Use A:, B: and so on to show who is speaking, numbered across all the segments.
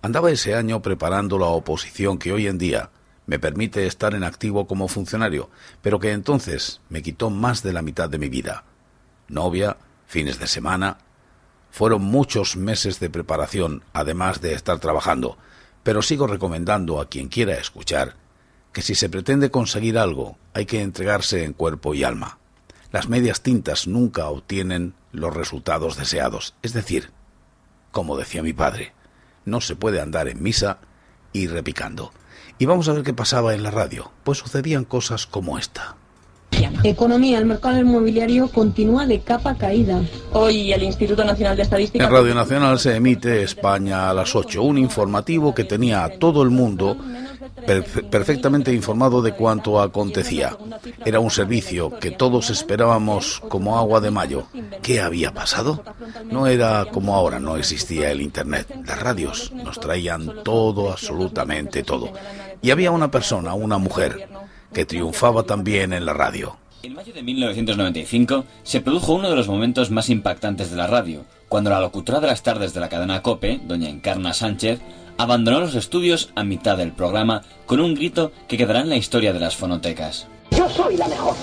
A: Andaba ese año preparando la oposición que hoy en día me permite estar en activo como funcionario, pero que entonces me quitó más de la mitad de mi vida. Novia, fines de semana. Fueron muchos meses de preparación, además de estar trabajando, pero sigo recomendando a quien quiera escuchar que si se pretende conseguir algo hay que entregarse en cuerpo y alma. Las medias tintas nunca obtienen los resultados deseados, es decir, como decía mi padre, no se puede andar en misa y repicando. Y vamos a ver qué pasaba en la radio, pues sucedían cosas como esta.
B: Economía, el mercado inmobiliario continúa de capa caída.
C: Hoy el Instituto Nacional de Estadística...
A: En Radio Nacional se emite España a las 8, un informativo que tenía a todo el mundo perfectamente informado de cuanto acontecía. Era un servicio que todos esperábamos como agua de mayo. ¿Qué había pasado? No era como ahora, no existía el Internet. Las radios nos traían todo, absolutamente todo. Y había una persona, una mujer, que triunfaba también en la radio.
D: En mayo de 1995 se produjo uno de los momentos más impactantes de la radio, cuando la locutora de las tardes de la cadena COPE, doña Encarna Sánchez, abandonó los estudios a mitad del programa con un grito que quedará en la historia de las fonotecas.
E: Yo soy la mejor,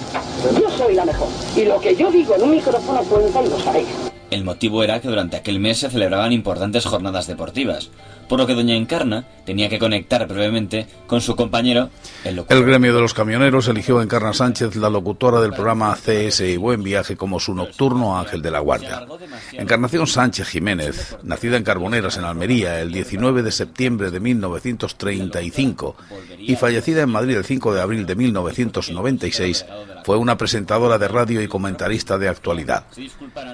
E: yo soy la mejor, y lo que yo digo en un micrófono cuenta y lo sabéis.
D: El motivo era que durante aquel mes se celebraban importantes jornadas deportivas, por lo que doña Encarna tenía que conectar brevemente con su compañero,
A: el locutor. El gremio de los camioneros eligió a Encarna Sánchez, la locutora del programa CS y Buen Viaje, como su nocturno ángel de la guardia. Encarnación Sánchez Jiménez, nacida en Carboneras, en Almería, el 19 de septiembre de 1935 y fallecida en Madrid el 5 de abril de 1996, fue una presentadora de radio y comentarista de actualidad.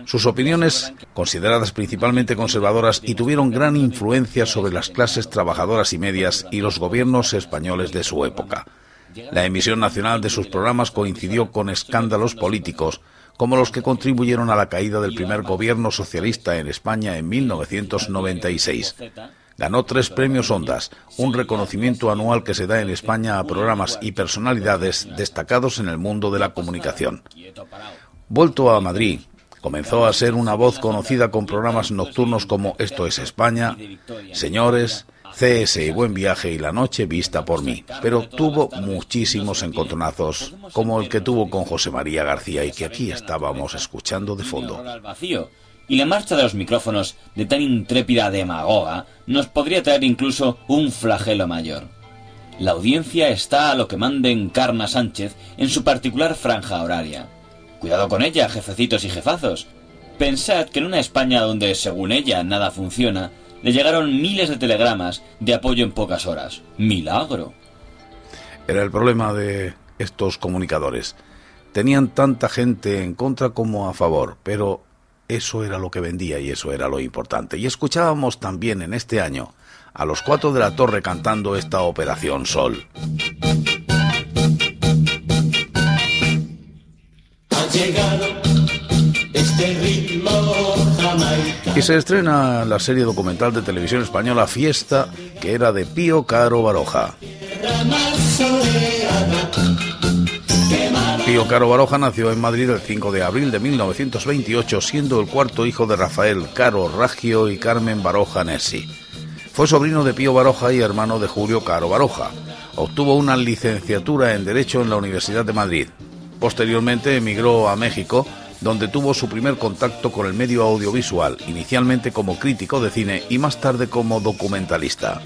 A: Sus opiniones, consideradas principalmente conservadoras y tuvieron gran influencia sobre las clases trabajadoras y medias y los gobiernos españoles de su época. La emisión nacional de sus programas coincidió con escándalos políticos, como los que contribuyeron a la caída del primer gobierno socialista en España en 1996. Ganó tres premios Ondas, un reconocimiento anual que se da en España a programas y personalidades destacados en el mundo de la comunicación. Vuelto a Madrid, Comenzó a ser una voz conocida con programas nocturnos como Esto es España, Señores, CS y Buen Viaje y La Noche Vista por mí, pero tuvo muchísimos encontronazos, como el que tuvo con José María García y que aquí estábamos escuchando de fondo.
D: Y la marcha de los micrófonos de tan intrépida demagoga nos podría traer incluso un flagelo mayor. La audiencia está a lo que mande Encarna Sánchez en su particular franja horaria. Cuidado con ella, jefecitos y jefazos. Pensad que en una España donde, según ella, nada funciona, le llegaron miles de telegramas de apoyo en pocas horas. ¡Milagro!
A: Era el problema de estos comunicadores. Tenían tanta gente en contra como a favor, pero eso era lo que vendía y eso era lo importante. Y escuchábamos también en este año a los cuatro de la torre cantando esta Operación Sol. Este ritmo Y se estrena la serie documental de televisión española Fiesta, que era de Pío Caro Baroja. Pío Caro Baroja nació en Madrid el 5 de abril de 1928, siendo el cuarto hijo de Rafael Caro Raggio y Carmen Baroja Nessi. Fue sobrino de Pío Baroja y hermano de Julio Caro Baroja. Obtuvo una licenciatura en Derecho en la Universidad de Madrid. Posteriormente emigró a México, donde tuvo su primer contacto con el medio audiovisual, inicialmente como crítico de cine y más tarde como documentalista.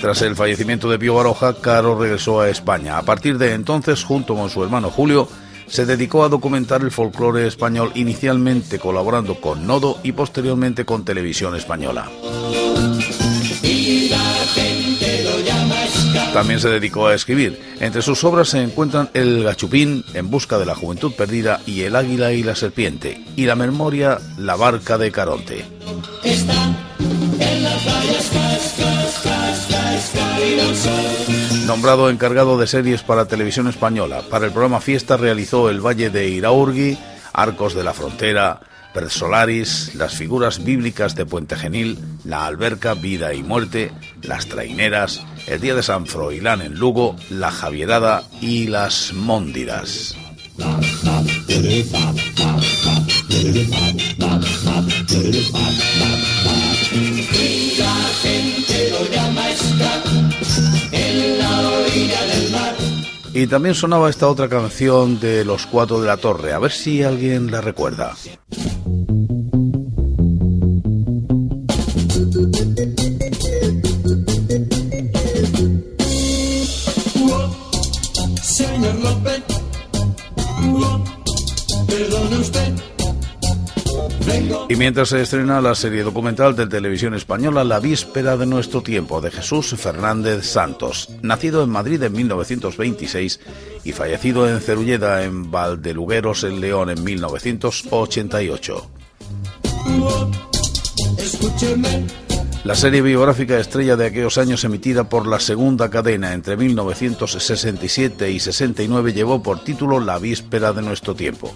A: Tras el fallecimiento de Pío Baroja, Caro regresó a España. A partir de entonces, junto con su hermano Julio, se dedicó a documentar el folclore español, inicialmente colaborando con Nodo y posteriormente con Televisión Española. También se dedicó a escribir. Entre sus obras se encuentran El Gachupín, En busca de la juventud perdida, y El águila y la serpiente, y la memoria La barca de Caronte. Nombrado encargado de series para televisión española, para el programa Fiesta realizó El Valle de Iraurgi, Arcos de la Frontera, Persolaris, las figuras bíblicas de Puente Genil, la alberca Vida y Muerte, las traineras, el día de San Froilán en Lugo, la Javierada y las Móndidas. Y también sonaba esta otra canción de Los Cuatro de la Torre, a ver si alguien la recuerda. Mientras se estrena la serie documental de televisión española La víspera de nuestro tiempo de Jesús Fernández Santos, nacido en Madrid en 1926 y fallecido en Cerulleda en Valdelugueros en León en 1988. Escúcheme la serie biográfica estrella de aquellos años emitida por la segunda cadena entre 1967 y 69 llevó por título La víspera de nuestro tiempo.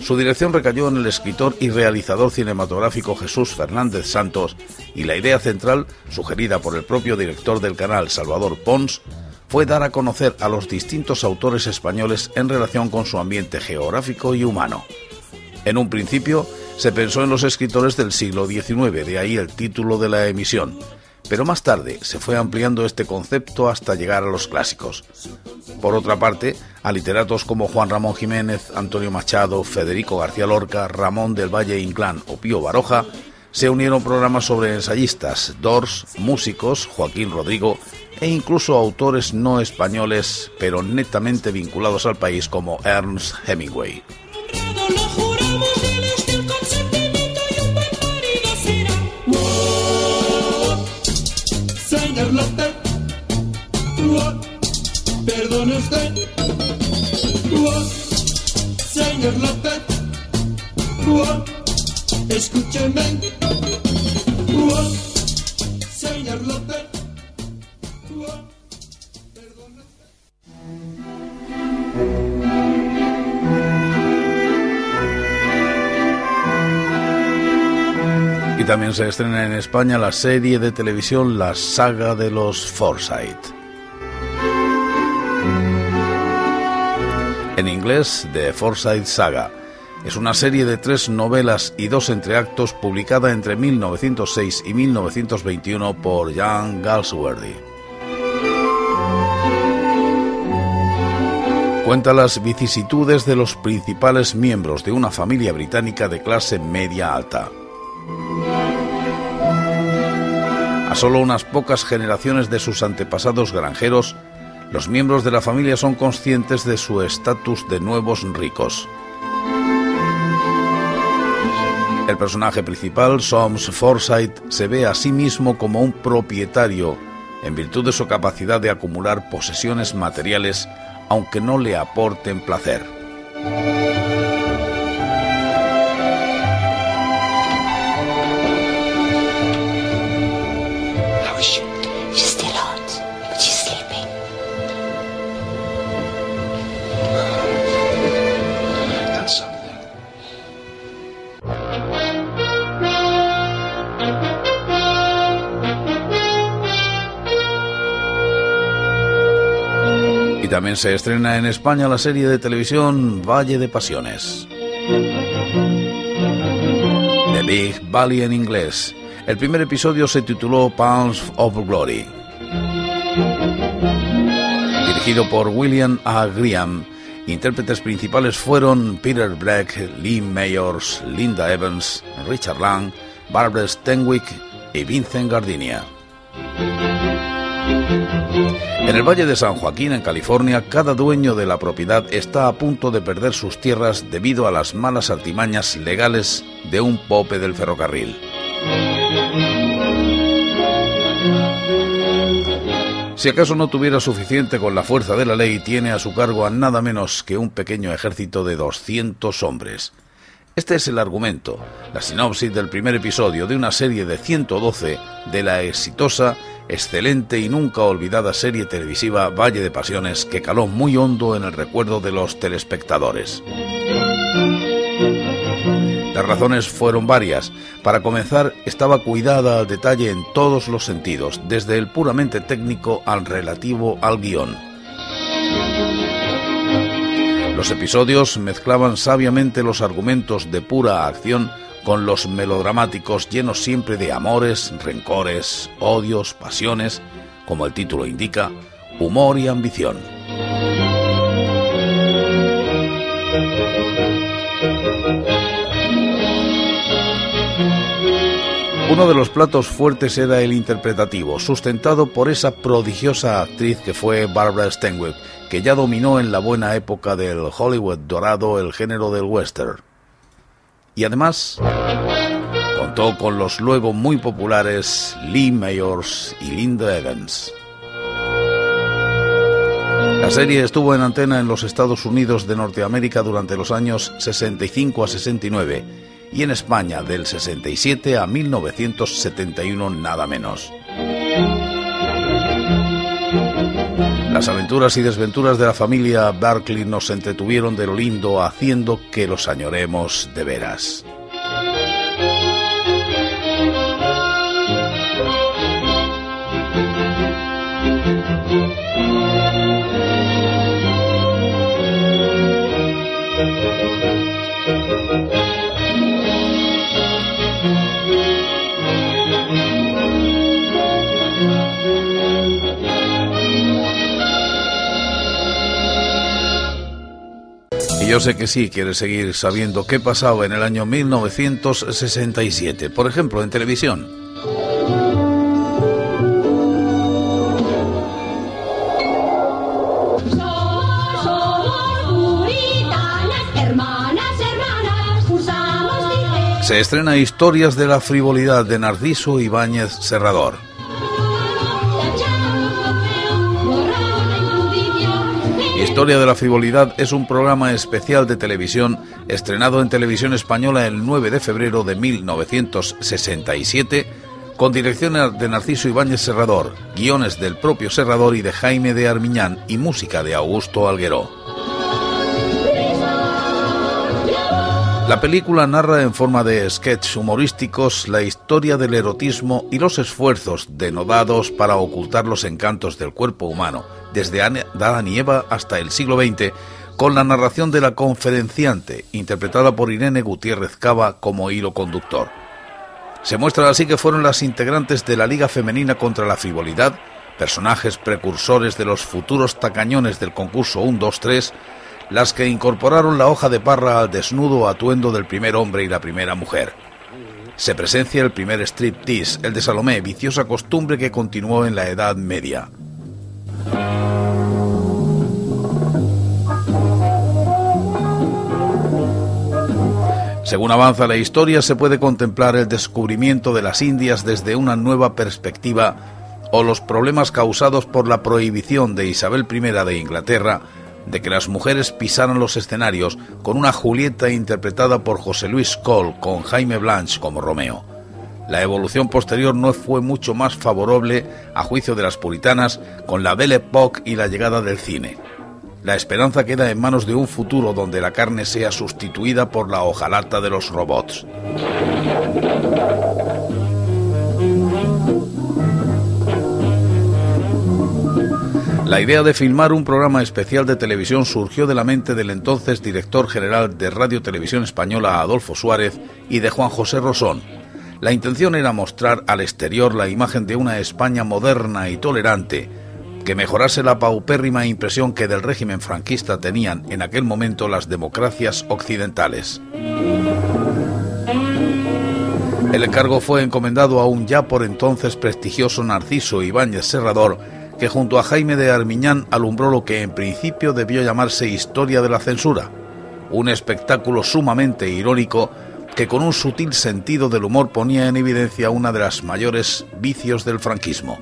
A: Su dirección recayó en el escritor y realizador cinematográfico Jesús Fernández Santos y la idea central, sugerida por el propio director del canal Salvador Pons, fue dar a conocer a los distintos autores españoles en relación con su ambiente geográfico y humano. En un principio, se pensó en los escritores del siglo XIX, de ahí el título de la emisión. Pero más tarde se fue ampliando este concepto hasta llegar a los clásicos. Por otra parte, a literatos como Juan Ramón Jiménez, Antonio Machado, Federico García Lorca, Ramón del Valle Inclán o Pío Baroja, se unieron programas sobre ensayistas, Dors, músicos, Joaquín Rodrigo e incluso autores no españoles, pero netamente vinculados al país como Ernst Hemingway.
F: Perdone usted, señor López, escúcheme, señor López.
A: Y también se estrena en España la serie de televisión La saga de los Forsyth. en inglés The Forsyth Saga. Es una serie de tres novelas y dos entreactos publicada entre 1906 y 1921 por Jan Galsworthy. Cuenta las vicisitudes de los principales miembros de una familia británica de clase media alta. A solo unas pocas generaciones de sus antepasados granjeros, los miembros de la familia son conscientes de su estatus de nuevos ricos. El personaje principal, Soms Forsyth, se ve a sí mismo como un propietario en virtud de su capacidad de acumular posesiones materiales aunque no le aporten placer. Se estrena en España la serie de televisión Valle de Pasiones. The Big Valley en inglés. El primer episodio se tituló Pounds of Glory. Dirigido por William A. Graham, intérpretes principales fueron Peter Black, Lee Mayors, Linda Evans, Richard Lang, Barbara Stenwick y Vincent Gardenia. En el Valle de San Joaquín, en California, cada dueño de la propiedad está a punto de perder sus tierras debido a las malas artimañas legales de un pope del ferrocarril. Si acaso no tuviera suficiente con la fuerza de la ley, tiene a su cargo a nada menos que un pequeño ejército de 200 hombres. Este es el argumento, la sinopsis del primer episodio de una serie de 112 de la exitosa, excelente y nunca olvidada serie televisiva Valle de Pasiones que caló muy hondo en el recuerdo de los telespectadores. Las razones fueron varias. Para comenzar, estaba cuidada al detalle en todos los sentidos, desde el puramente técnico al relativo al guion. Los episodios mezclaban sabiamente los argumentos de pura acción con los melodramáticos llenos siempre de amores, rencores, odios, pasiones, como el título indica, humor y ambición. Uno de los platos fuertes era el interpretativo, sustentado por esa prodigiosa actriz que fue Barbara Stanwyck, que ya dominó en la buena época del Hollywood dorado el género del western. Y además contó con los luego muy populares Lee Mayors y Linda Evans. La serie estuvo en antena en los Estados Unidos de Norteamérica durante los años 65 a 69 y en España del 67 a 1971 nada menos. Las aventuras y desventuras de la familia Berkeley nos entretuvieron de lo lindo haciendo que los añoremos de veras. Yo sé que sí quieres seguir sabiendo qué pasaba en el año 1967, por ejemplo, en televisión. Se estrena Historias de la frivolidad de Narciso Ibáñez Serrador. Historia de la Frivolidad es un programa especial de televisión estrenado en televisión española el 9 de febrero de 1967 con dirección de Narciso Ibáñez Serrador, guiones del propio Serrador y de Jaime de Armiñán y música de Augusto Algueró. La película narra en forma de sketches humorísticos la historia del erotismo y los esfuerzos denodados para ocultar los encantos del cuerpo humano desde Adán y Eva hasta el siglo XX, con la narración de la conferenciante, interpretada por Irene Gutiérrez Cava como hilo conductor. Se muestra así que fueron las integrantes de la Liga Femenina contra la Frivolidad, personajes precursores de los futuros tacañones del concurso 1-2-3, las que incorporaron la hoja de parra al desnudo atuendo del primer hombre y la primera mujer. Se presencia el primer striptease, el de Salomé, viciosa costumbre que continuó en la Edad Media. Según avanza la historia, se puede contemplar el descubrimiento de las Indias desde una nueva perspectiva o los problemas causados por la prohibición de Isabel I de Inglaterra de que las mujeres pisaran los escenarios con una Julieta interpretada por José Luis Cole con Jaime Blanche como Romeo. La evolución posterior no fue mucho más favorable a juicio de las puritanas con la Belle Époque y la llegada del cine. La esperanza queda en manos de un futuro donde la carne sea sustituida por la hojalata de los robots. La idea de filmar un programa especial de televisión surgió de la mente del entonces director general de Radio Televisión Española Adolfo Suárez y de Juan José Rosón. La intención era mostrar al exterior la imagen de una España moderna y tolerante, que mejorase la paupérrima impresión que del régimen franquista tenían en aquel momento las democracias occidentales. El encargo fue encomendado a un ya por entonces prestigioso Narciso Ibáñez Serrador, que junto a Jaime de Armiñán alumbró lo que en principio debió llamarse Historia de la Censura, un espectáculo sumamente irónico que con un sutil sentido del humor ponía en evidencia una de las mayores vicios del franquismo,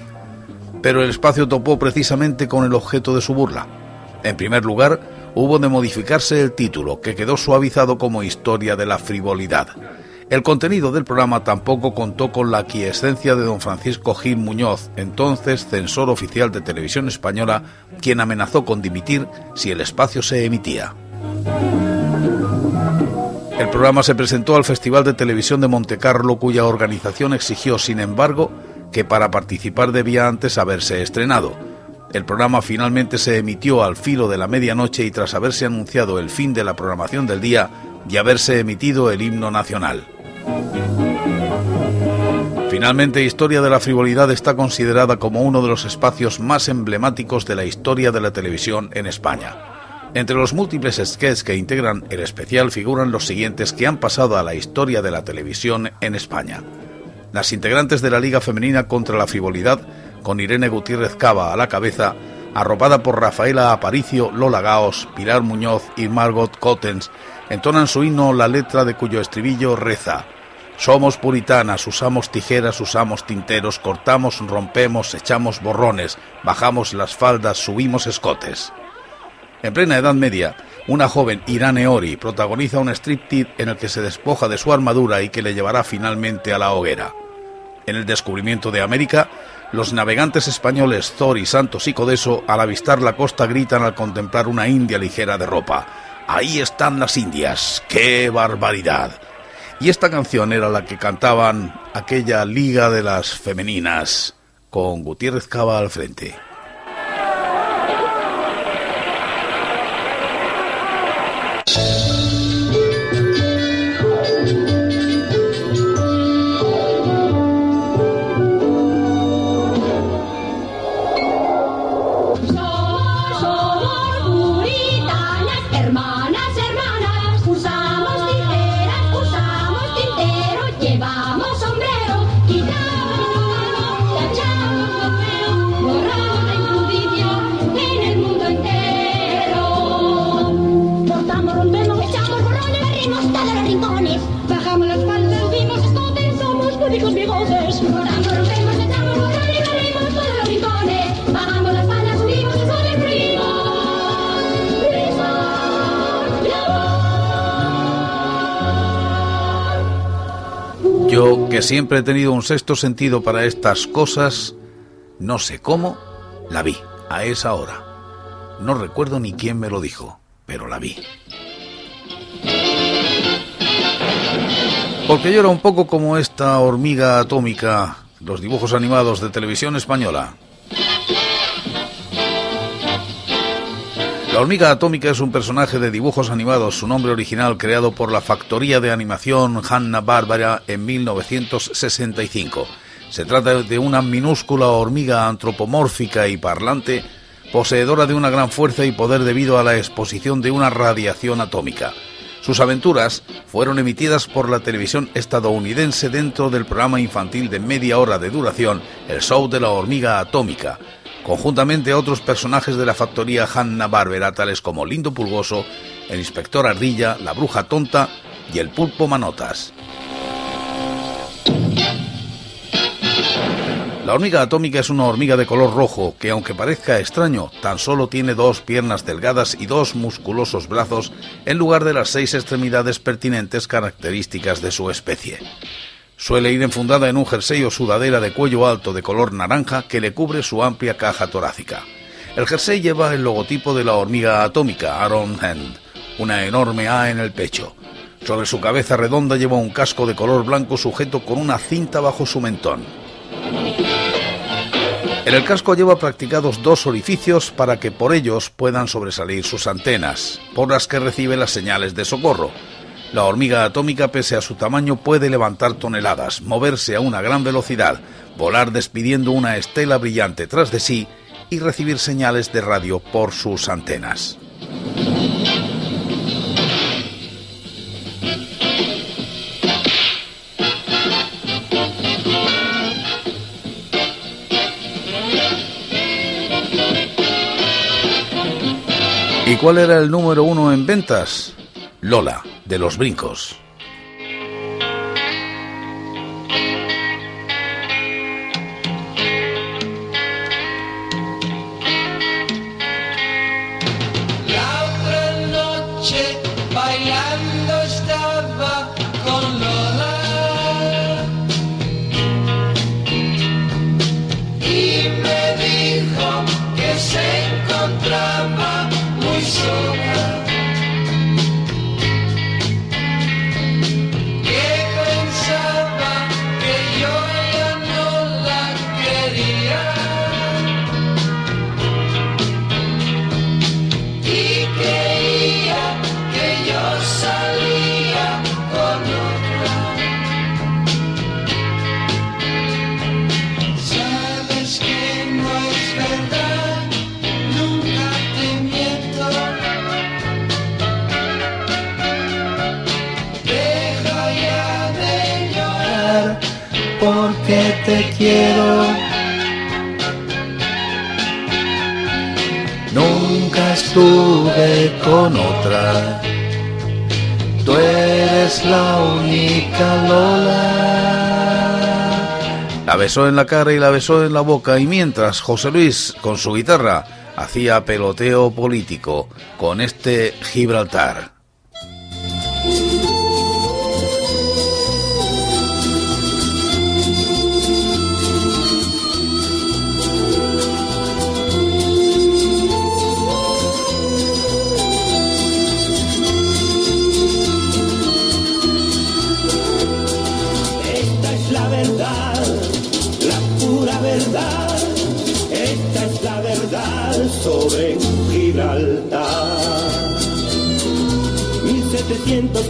A: pero el espacio topó precisamente con el objeto de su burla. En primer lugar, hubo de modificarse el título, que quedó suavizado como Historia de la frivolidad. El contenido del programa tampoco contó con la aquiescencia de don Francisco Gil Muñoz, entonces censor oficial de televisión española, quien amenazó con dimitir si el espacio se emitía. El programa se presentó al Festival de Televisión de Montecarlo, cuya organización exigió, sin embargo, que para participar debía antes haberse estrenado. El programa finalmente se emitió al filo de la medianoche y tras haberse anunciado el fin de la programación del día y haberse emitido el himno nacional. Finalmente, Historia de la Frivolidad está considerada como uno de los espacios más emblemáticos de la historia de la televisión en España. Entre los múltiples sketches que integran el especial figuran los siguientes que han pasado a la historia de la televisión en España. Las integrantes de la Liga Femenina contra la Frivolidad, con Irene Gutiérrez Cava a la cabeza, arropada por Rafaela Aparicio, Lola Gaos, Pilar Muñoz y Margot Cottens, entonan su himno la letra de cuyo estribillo reza somos puritanas, usamos tijeras, usamos tinteros, cortamos, rompemos, echamos borrones, bajamos las faldas, subimos escotes. En plena Edad Media, una joven Irane Ori protagoniza un striptease en el que se despoja de su armadura y que le llevará finalmente a la hoguera. En el descubrimiento de América, los navegantes españoles y Santos y Codeso al avistar la costa gritan al contemplar una india ligera de ropa. Ahí están las indias. ¡Qué barbaridad! Y esta canción era la que cantaban aquella Liga de las Femeninas, con Gutiérrez Cava al frente. Siempre he tenido un sexto sentido para estas cosas, no sé cómo, la vi a esa hora. No recuerdo ni quién me lo dijo, pero la vi. Porque yo era un poco como esta hormiga atómica, los dibujos animados de televisión española. La hormiga atómica es un personaje de dibujos animados, su nombre original creado por la factoría de animación Hanna-Barbera en 1965. Se trata de una minúscula hormiga antropomórfica y parlante, poseedora de una gran fuerza y poder debido a la exposición de una radiación atómica. Sus aventuras fueron emitidas por la televisión estadounidense dentro del programa infantil de media hora de duración, El Show de la Hormiga Atómica, conjuntamente a otros personajes de la factoría Hanna-Barbera, tales como Lindo Pulgoso, el Inspector Ardilla, la Bruja Tonta y el Pulpo Manotas. La hormiga atómica es una hormiga de color rojo que, aunque parezca extraño, tan solo tiene dos piernas delgadas y dos musculosos brazos en lugar de las seis extremidades pertinentes características de su especie. Suele ir enfundada en un jersey o sudadera de cuello alto de color naranja que le cubre su amplia caja torácica. El jersey lleva el logotipo de la hormiga atómica Aaron Hand, una enorme A en el pecho. Sobre su cabeza redonda lleva un casco de color blanco sujeto con una cinta bajo su mentón. En el casco lleva practicados dos orificios para que por ellos puedan sobresalir sus antenas, por las que recibe las señales de socorro. La hormiga atómica, pese a su tamaño, puede levantar toneladas, moverse a una gran velocidad, volar despidiendo una estela brillante tras de sí y recibir señales de radio por sus antenas. ¿Y cuál era el número uno en ventas? Lola de los brincos.
F: Te quiero.
A: Nunca estuve con otra. Tú eres la única Lola. La besó en la cara y la besó en la boca y mientras José Luis con su guitarra hacía peloteo político con este Gibraltar.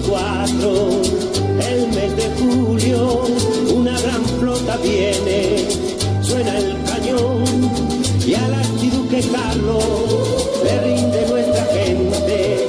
G: 1704, el mes de julio, una gran flota viene, suena el cañón y al archiduque Carlos le rinde nuestra gente,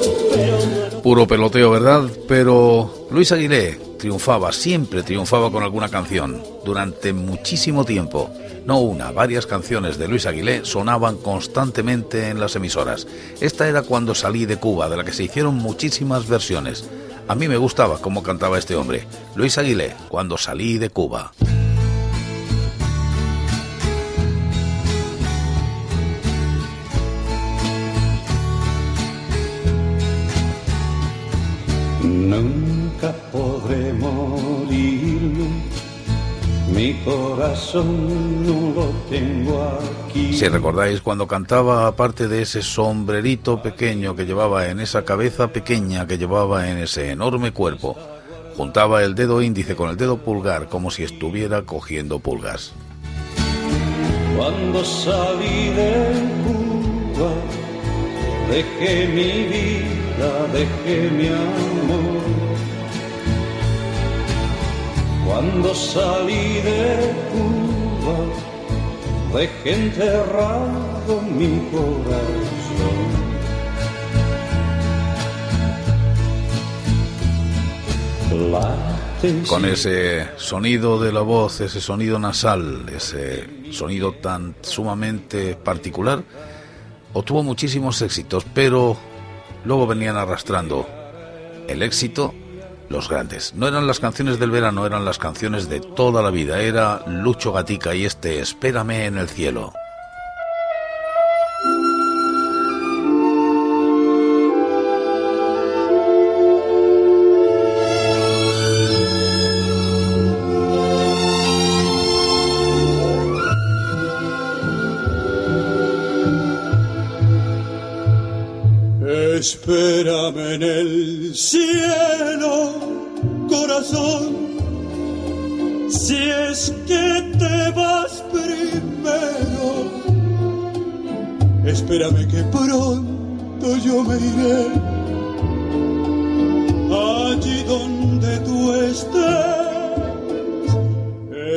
A: Puro peloteo, ¿verdad? Pero Luis Aguilé triunfaba, siempre triunfaba con alguna canción, durante muchísimo tiempo. No una, varias canciones de Luis Aguilé sonaban constantemente en las emisoras. Esta era cuando salí de Cuba, de la que se hicieron muchísimas versiones. A mí me gustaba cómo cantaba este hombre, Luis Aguilé, cuando salí de Cuba.
H: Nunca podré morirme, mi corazón no lo tengo aquí.
A: Si recordáis cuando cantaba, aparte de ese sombrerito pequeño que llevaba en esa cabeza pequeña que llevaba en ese enorme cuerpo, juntaba el dedo índice con el dedo pulgar como si estuviera cogiendo pulgas.
H: Cuando salí de Cuba, dejé mi vida, dejé mi amor. Cuando salí de Cuba, dejé enterrado mi corazón.
A: Con ese sonido de la voz, ese sonido nasal, ese sonido tan sumamente particular, obtuvo muchísimos éxitos, pero luego venían arrastrando el éxito los grandes. No eran las canciones del verano, eran las canciones de toda la vida. Era Lucho Gatica y este Espérame en el cielo.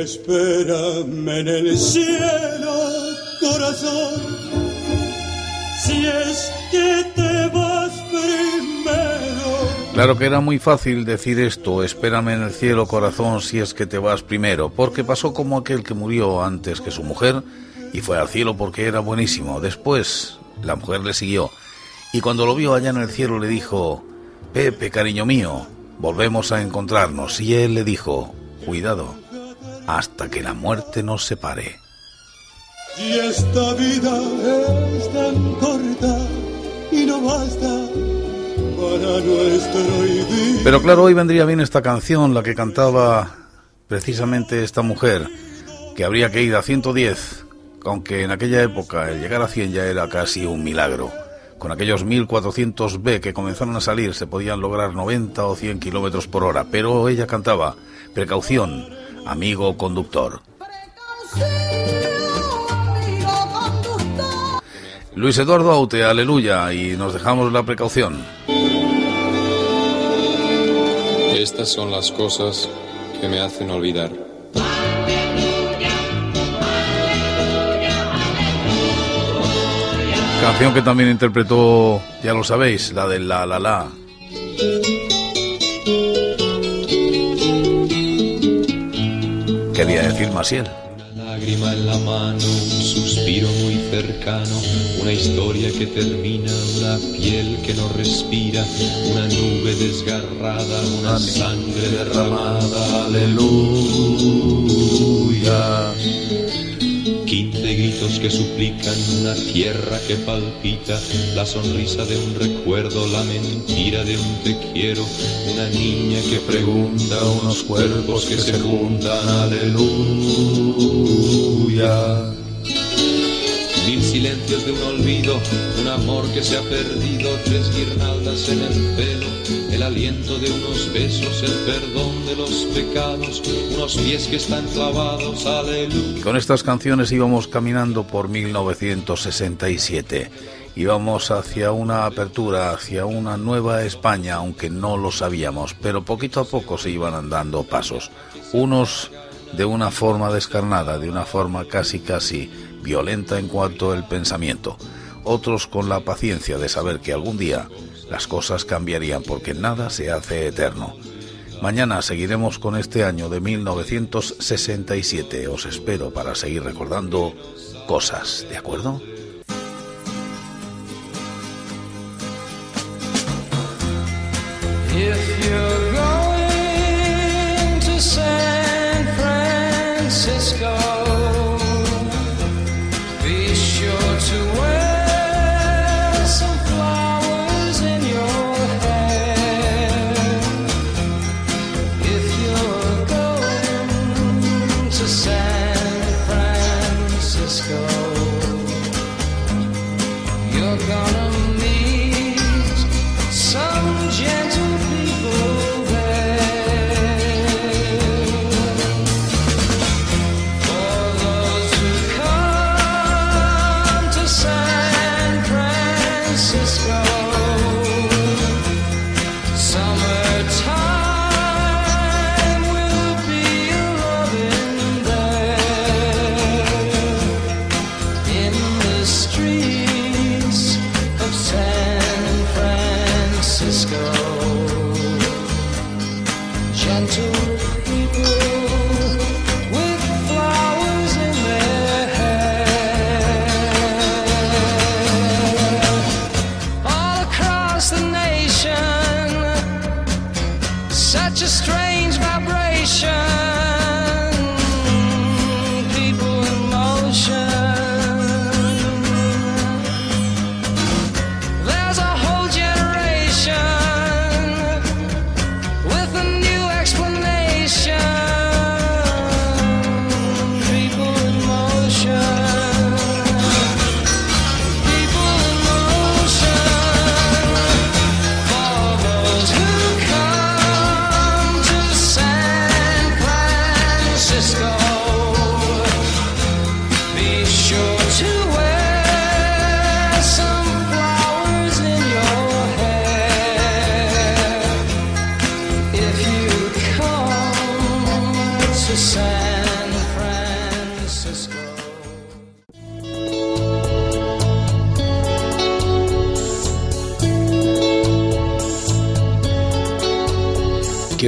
F: Espérame en el cielo, corazón. Si es que te vas primero.
A: Claro que era muy fácil decir esto, espérame en el cielo corazón si es que te vas primero, porque pasó como aquel que murió antes que su mujer y fue al cielo porque era buenísimo. Después la mujer le siguió y cuando lo vio allá en el cielo le dijo, Pepe, cariño mío, volvemos a encontrarnos. Y él le dijo, cuidado, hasta que la muerte nos separe.
F: Y esta vida es tan corta y no basta para nuestro.
A: Pero claro, hoy vendría bien esta canción, la que cantaba precisamente esta mujer, que habría que ir a 110
I: aunque en aquella época el llegar a 100 ya era casi un milagro. Con aquellos 1400 B que comenzaron a salir se podían lograr 90 o 100 kilómetros por hora, pero ella cantaba, precaución, amigo conductor. Luis Eduardo Aute, aleluya, y nos dejamos la precaución.
J: Estas son las cosas que me hacen olvidar.
I: Canción que también interpretó, ya lo sabéis, la de La La La. Quería decir Masiel.
K: Una lágrima en la mano, un suspiro muy cercano, una historia que termina, una piel que no respira, una nube desgarrada, una sangre derramada, aleluya. Que suplican, una tierra que palpita, la sonrisa de un recuerdo, la mentira de un te quiero, una niña que pregunta, unos cuerpos que se juntan, aleluya. De los pecados, unos pies que están clavados, aleluya.
I: Con estas canciones íbamos caminando por 1967. Íbamos hacia una apertura, hacia una nueva España, aunque no lo sabíamos, pero poquito a poco se iban andando pasos. Unos de una forma descarnada, de una forma casi casi violenta en cuanto al pensamiento. Otros con la paciencia de saber que algún día las cosas cambiarían porque nada se hace eterno. Mañana seguiremos con este año de 1967. Os espero para seguir recordando cosas, ¿de acuerdo?